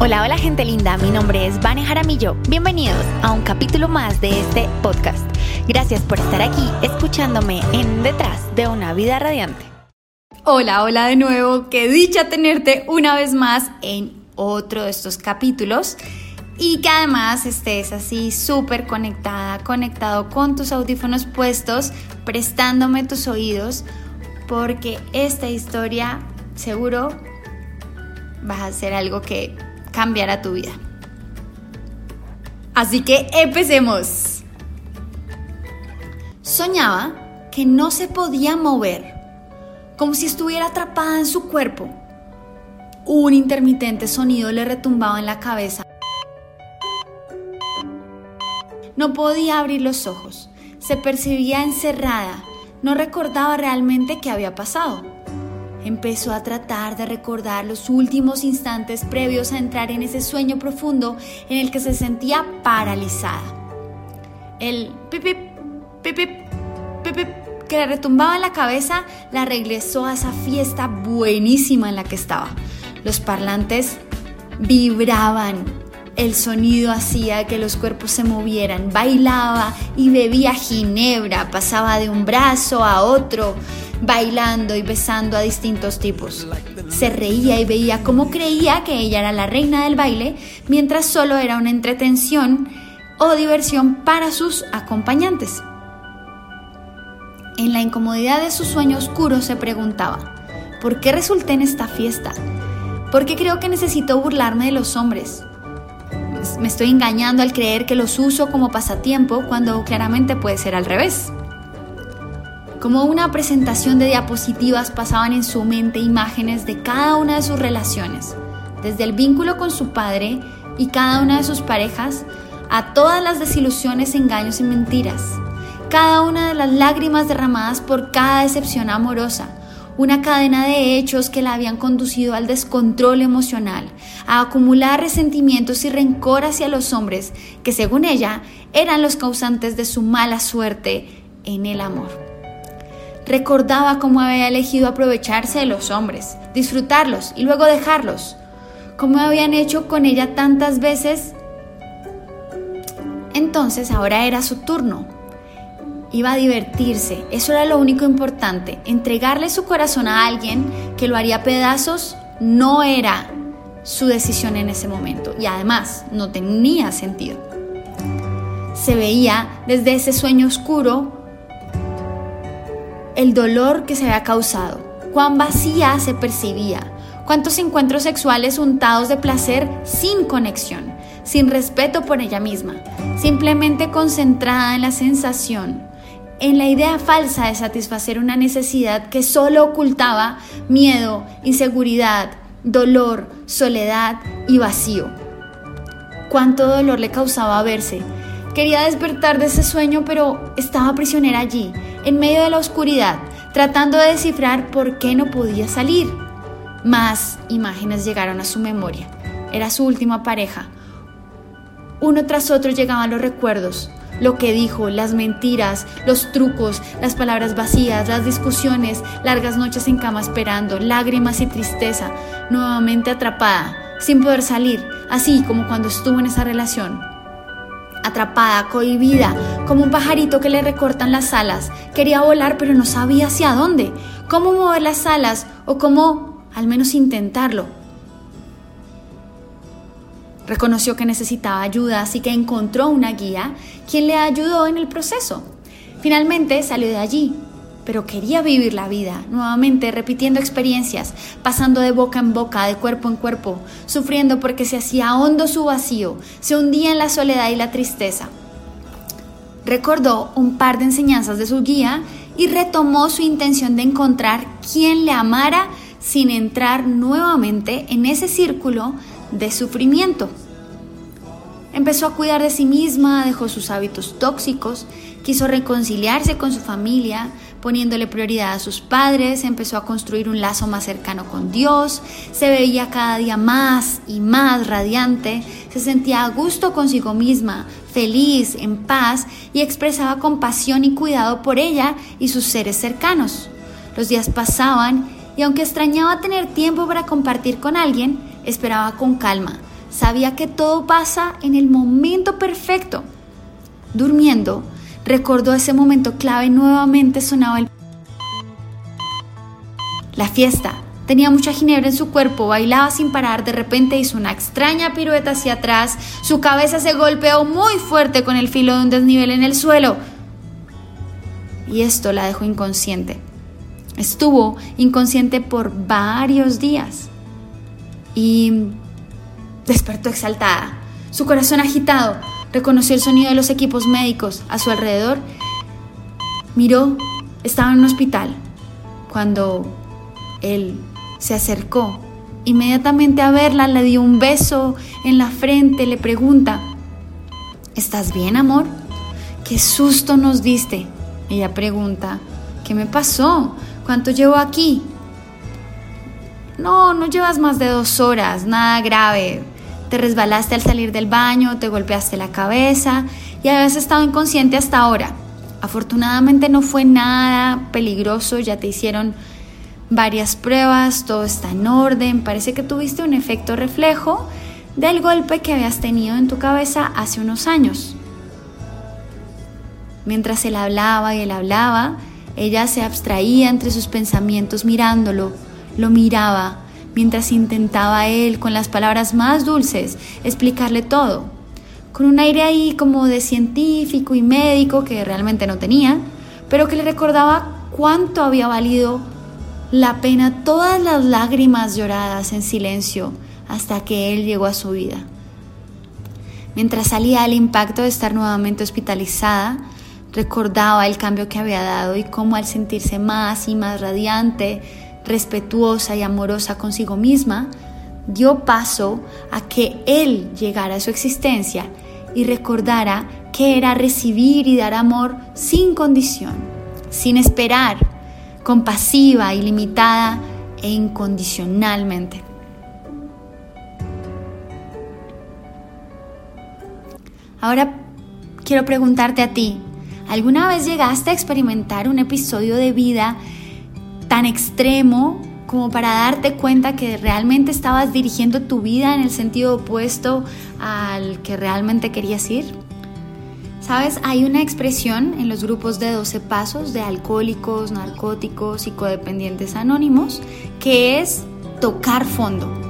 Hola, hola gente linda, mi nombre es Vane Jaramillo. Bienvenidos a un capítulo más de este podcast. Gracias por estar aquí escuchándome en Detrás de una vida radiante. Hola, hola de nuevo, qué dicha tenerte una vez más en otro de estos capítulos y que además estés así súper conectada, conectado con tus audífonos puestos, prestándome tus oídos, porque esta historia seguro va a ser algo que cambiará tu vida. Así que empecemos. Soñaba que no se podía mover, como si estuviera atrapada en su cuerpo. Un intermitente sonido le retumbaba en la cabeza. No podía abrir los ojos, se percibía encerrada, no recordaba realmente qué había pasado. Empezó a tratar de recordar los últimos instantes previos a entrar en ese sueño profundo en el que se sentía paralizada. El pipip, pipip, pipip que le retumbaba en la cabeza la regresó a esa fiesta buenísima en la que estaba. Los parlantes vibraban, el sonido hacía que los cuerpos se movieran, bailaba y bebía ginebra, pasaba de un brazo a otro, bailando y besando a distintos tipos. Se reía y veía cómo creía que ella era la reina del baile, mientras solo era una entretención o diversión para sus acompañantes. En la incomodidad de su sueño oscuro se preguntaba, ¿por qué resulté en esta fiesta? ¿Por qué creo que necesito burlarme de los hombres? Me estoy engañando al creer que los uso como pasatiempo cuando claramente puede ser al revés. Como una presentación de diapositivas pasaban en su mente imágenes de cada una de sus relaciones, desde el vínculo con su padre y cada una de sus parejas, a todas las desilusiones, engaños y mentiras, cada una de las lágrimas derramadas por cada decepción amorosa, una cadena de hechos que la habían conducido al descontrol emocional, a acumular resentimientos y rencor hacia los hombres que según ella eran los causantes de su mala suerte en el amor. Recordaba cómo había elegido aprovecharse de los hombres, disfrutarlos y luego dejarlos, como habían hecho con ella tantas veces. Entonces ahora era su turno. Iba a divertirse, eso era lo único importante. Entregarle su corazón a alguien que lo haría pedazos no era su decisión en ese momento y además no tenía sentido. Se veía desde ese sueño oscuro el dolor que se había causado, cuán vacía se percibía, cuántos encuentros sexuales untados de placer sin conexión, sin respeto por ella misma, simplemente concentrada en la sensación, en la idea falsa de satisfacer una necesidad que solo ocultaba miedo, inseguridad, dolor, soledad y vacío. Cuánto dolor le causaba verse. Quería despertar de ese sueño, pero estaba prisionera allí, en medio de la oscuridad, tratando de descifrar por qué no podía salir. Más imágenes llegaron a su memoria. Era su última pareja. Uno tras otro llegaban los recuerdos, lo que dijo, las mentiras, los trucos, las palabras vacías, las discusiones, largas noches en cama esperando, lágrimas y tristeza, nuevamente atrapada, sin poder salir, así como cuando estuvo en esa relación atrapada, cohibida, como un pajarito que le recortan las alas. Quería volar pero no sabía hacia dónde, cómo mover las alas o cómo al menos intentarlo. Reconoció que necesitaba ayuda, así que encontró una guía quien le ayudó en el proceso. Finalmente salió de allí, pero quería vivir la vida, nuevamente repitiendo experiencias, pasando de boca en boca, de cuerpo en cuerpo, sufriendo porque se hacía hondo su vacío, se hundía en la soledad y la tristeza. Recordó un par de enseñanzas de su guía y retomó su intención de encontrar quien le amara sin entrar nuevamente en ese círculo de sufrimiento. Empezó a cuidar de sí misma, dejó sus hábitos tóxicos, quiso reconciliarse con su familia, poniéndole prioridad a sus padres, empezó a construir un lazo más cercano con Dios, se veía cada día más y más radiante, se sentía a gusto consigo misma, feliz, en paz y expresaba compasión y cuidado por ella y sus seres cercanos. Los días pasaban y aunque extrañaba tener tiempo para compartir con alguien, esperaba con calma, sabía que todo pasa en el momento perfecto. Durmiendo, recordó ese momento clave, nuevamente sonaba el... La fiesta. Tenía mucha ginebra en su cuerpo, bailaba sin parar, de repente hizo una extraña pirueta hacia atrás, su cabeza se golpeó muy fuerte con el filo de un desnivel en el suelo y esto la dejó inconsciente. Estuvo inconsciente por varios días y despertó exaltada, su corazón agitado, reconoció el sonido de los equipos médicos a su alrededor, miró, estaba en un hospital. Cuando él se acercó, inmediatamente a verla, le dio un beso en la frente, le pregunta, ¿estás bien, amor? ¿Qué susto nos diste? Ella pregunta, ¿qué me pasó? ¿Cuánto llevo aquí? No, no llevas más de dos horas, nada grave. Te resbalaste al salir del baño, te golpeaste la cabeza y habías estado inconsciente hasta ahora. Afortunadamente no fue nada peligroso, ya te hicieron varias pruebas, todo está en orden, parece que tuviste un efecto reflejo del golpe que habías tenido en tu cabeza hace unos años. Mientras él hablaba y él hablaba, ella se abstraía entre sus pensamientos mirándolo, lo miraba, mientras intentaba él, con las palabras más dulces, explicarle todo, con un aire ahí como de científico y médico que realmente no tenía, pero que le recordaba cuánto había valido la pena todas las lágrimas lloradas en silencio hasta que él llegó a su vida. Mientras salía el impacto de estar nuevamente hospitalizada, Recordaba el cambio que había dado y cómo al sentirse más y más radiante, respetuosa y amorosa consigo misma, dio paso a que Él llegara a su existencia y recordara que era recibir y dar amor sin condición, sin esperar, compasiva, ilimitada e incondicionalmente. Ahora quiero preguntarte a ti, ¿Alguna vez llegaste a experimentar un episodio de vida tan extremo como para darte cuenta que realmente estabas dirigiendo tu vida en el sentido opuesto al que realmente querías ir? Sabes, hay una expresión en los grupos de 12 pasos de alcohólicos, narcóticos y codependientes anónimos que es tocar fondo.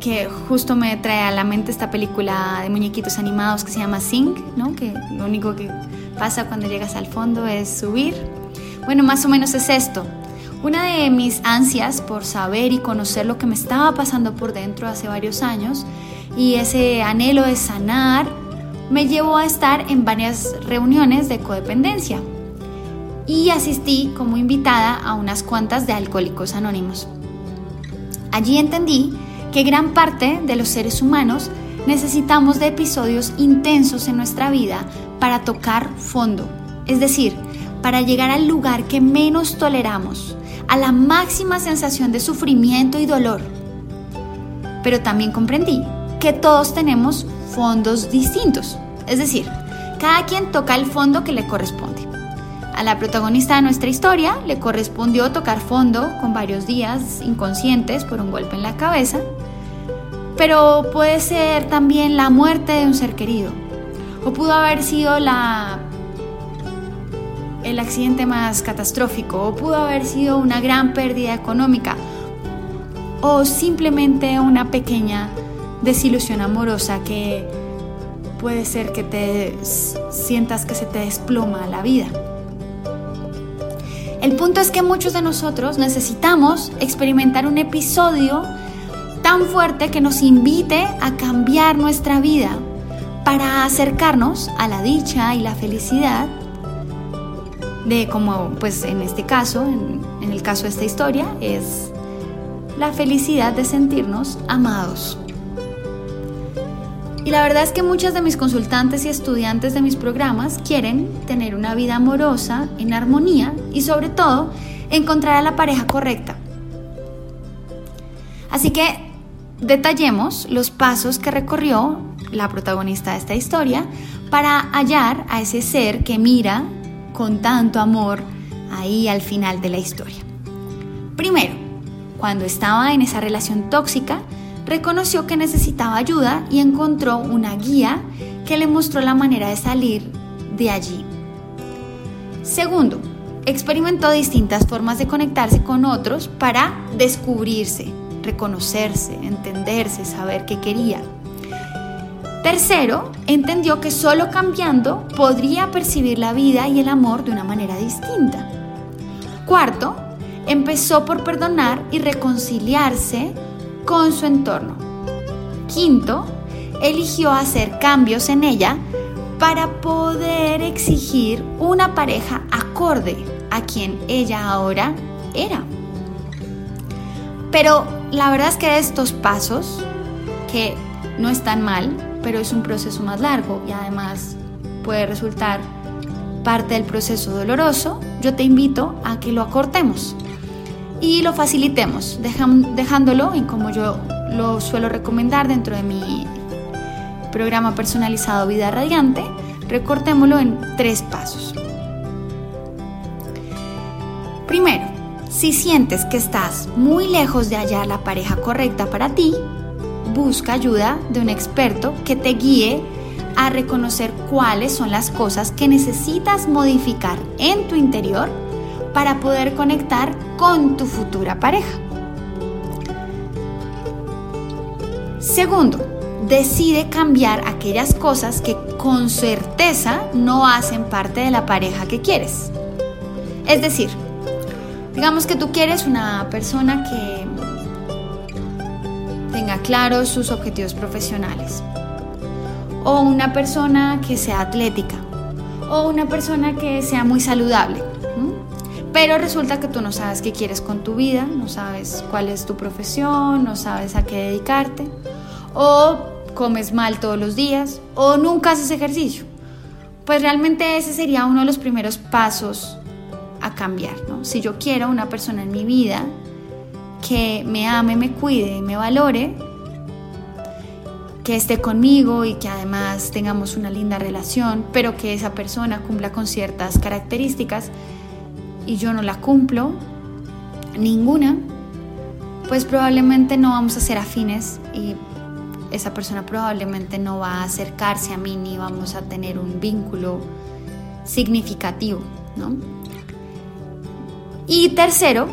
que justo me trae a la mente esta película de muñequitos animados que se llama Sing, ¿no? que lo único que pasa cuando llegas al fondo es subir. Bueno, más o menos es esto. Una de mis ansias por saber y conocer lo que me estaba pasando por dentro hace varios años y ese anhelo de sanar me llevó a estar en varias reuniones de codependencia y asistí como invitada a unas cuantas de Alcohólicos Anónimos. Allí entendí que gran parte de los seres humanos necesitamos de episodios intensos en nuestra vida para tocar fondo, es decir, para llegar al lugar que menos toleramos, a la máxima sensación de sufrimiento y dolor. Pero también comprendí que todos tenemos fondos distintos, es decir, cada quien toca el fondo que le corresponde. A la protagonista de nuestra historia le correspondió tocar fondo con varios días inconscientes por un golpe en la cabeza, pero puede ser también la muerte de un ser querido, o pudo haber sido la el accidente más catastrófico, o pudo haber sido una gran pérdida económica, o simplemente una pequeña desilusión amorosa que puede ser que te sientas que se te desploma la vida. El punto es que muchos de nosotros necesitamos experimentar un episodio tan fuerte que nos invite a cambiar nuestra vida para acercarnos a la dicha y la felicidad de como pues en este caso, en, en el caso de esta historia, es la felicidad de sentirnos amados. Y la verdad es que muchas de mis consultantes y estudiantes de mis programas quieren tener una vida amorosa, en armonía y sobre todo encontrar a la pareja correcta. Así que detallemos los pasos que recorrió la protagonista de esta historia para hallar a ese ser que mira con tanto amor ahí al final de la historia. Primero, cuando estaba en esa relación tóxica, reconoció que necesitaba ayuda y encontró una guía que le mostró la manera de salir de allí. Segundo, experimentó distintas formas de conectarse con otros para descubrirse, reconocerse, entenderse, saber qué quería. Tercero, entendió que solo cambiando podría percibir la vida y el amor de una manera distinta. Cuarto, empezó por perdonar y reconciliarse con su entorno. Quinto, eligió hacer cambios en ella para poder exigir una pareja acorde a quien ella ahora era. Pero la verdad es que estos pasos, que no están mal, pero es un proceso más largo y además puede resultar parte del proceso doloroso, yo te invito a que lo acortemos y lo facilitemos, dejándolo en como yo lo suelo recomendar dentro de mi programa personalizado Vida Radiante, recortémoslo en tres pasos. Primero, si sientes que estás muy lejos de hallar la pareja correcta para ti, busca ayuda de un experto que te guíe a reconocer cuáles son las cosas que necesitas modificar en tu interior para poder conectar con tu futura pareja. Segundo, decide cambiar aquellas cosas que con certeza no hacen parte de la pareja que quieres. Es decir, digamos que tú quieres una persona que claros sus objetivos profesionales, o una persona que sea atlética, o una persona que sea muy saludable. Pero resulta que tú no sabes qué quieres con tu vida, no sabes cuál es tu profesión, no sabes a qué dedicarte, o comes mal todos los días, o nunca haces ejercicio. Pues realmente ese sería uno de los primeros pasos a cambiar. Si yo quiero una persona en mi vida que me ame, me cuide y me valore, que esté conmigo y que además tengamos una linda relación, pero que esa persona cumpla con ciertas características, y yo no la cumplo, ninguna, pues probablemente no vamos a ser afines y esa persona probablemente no va a acercarse a mí ni vamos a tener un vínculo significativo, ¿no? Y tercero,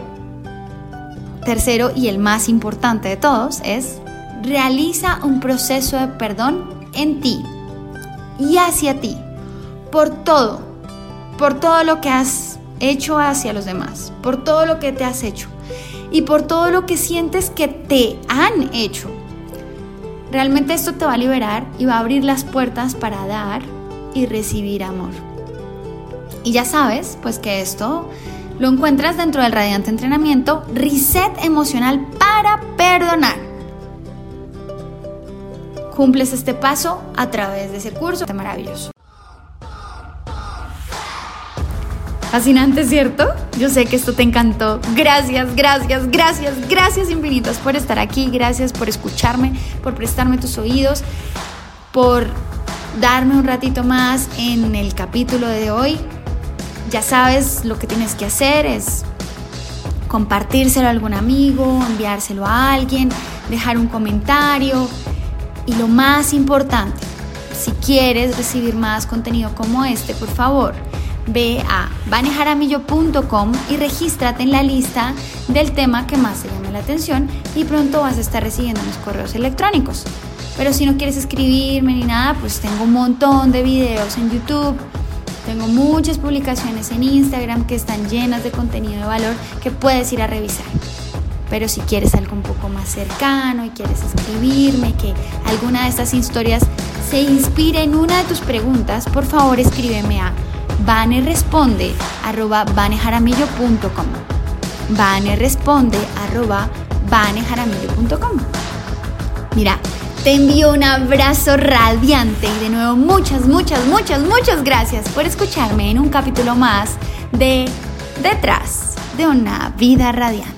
tercero y el más importante de todos es realiza un proceso de perdón en ti y hacia ti por todo, por todo lo que has hecho hacia los demás, por todo lo que te has hecho y por todo lo que sientes que te han hecho. Realmente esto te va a liberar y va a abrir las puertas para dar y recibir amor. Y ya sabes, pues que esto lo encuentras dentro del radiante entrenamiento Reset Emocional para Perdonar. Cumples este paso a través de ese curso. Maravilloso. Fascinante, ¿cierto? Yo sé que esto te encantó. Gracias, gracias, gracias, gracias infinitas por estar aquí. Gracias por escucharme, por prestarme tus oídos, por darme un ratito más en el capítulo de hoy. Ya sabes lo que tienes que hacer es compartírselo a algún amigo, enviárselo a alguien, dejar un comentario y lo más importante, si quieres recibir más contenido como este, por favor, ve a vanejaramillo.com y regístrate en la lista del tema que más te llame la atención y pronto vas a estar recibiendo mis correos electrónicos. Pero si no quieres escribirme ni nada, pues tengo un montón de videos en YouTube, tengo muchas publicaciones en Instagram que están llenas de contenido de valor que puedes ir a revisar. Pero si quieres algo un poco más cercano y quieres escribirme, que alguna de estas historias se inspire en una de tus preguntas, por favor escríbeme a Vane responde arroba vanejaramillo.com. Vane responde arroba vanejaramillo.com. Mira, te envío un abrazo radiante y de nuevo muchas, muchas, muchas, muchas gracias por escucharme en un capítulo más de Detrás de una vida radiante.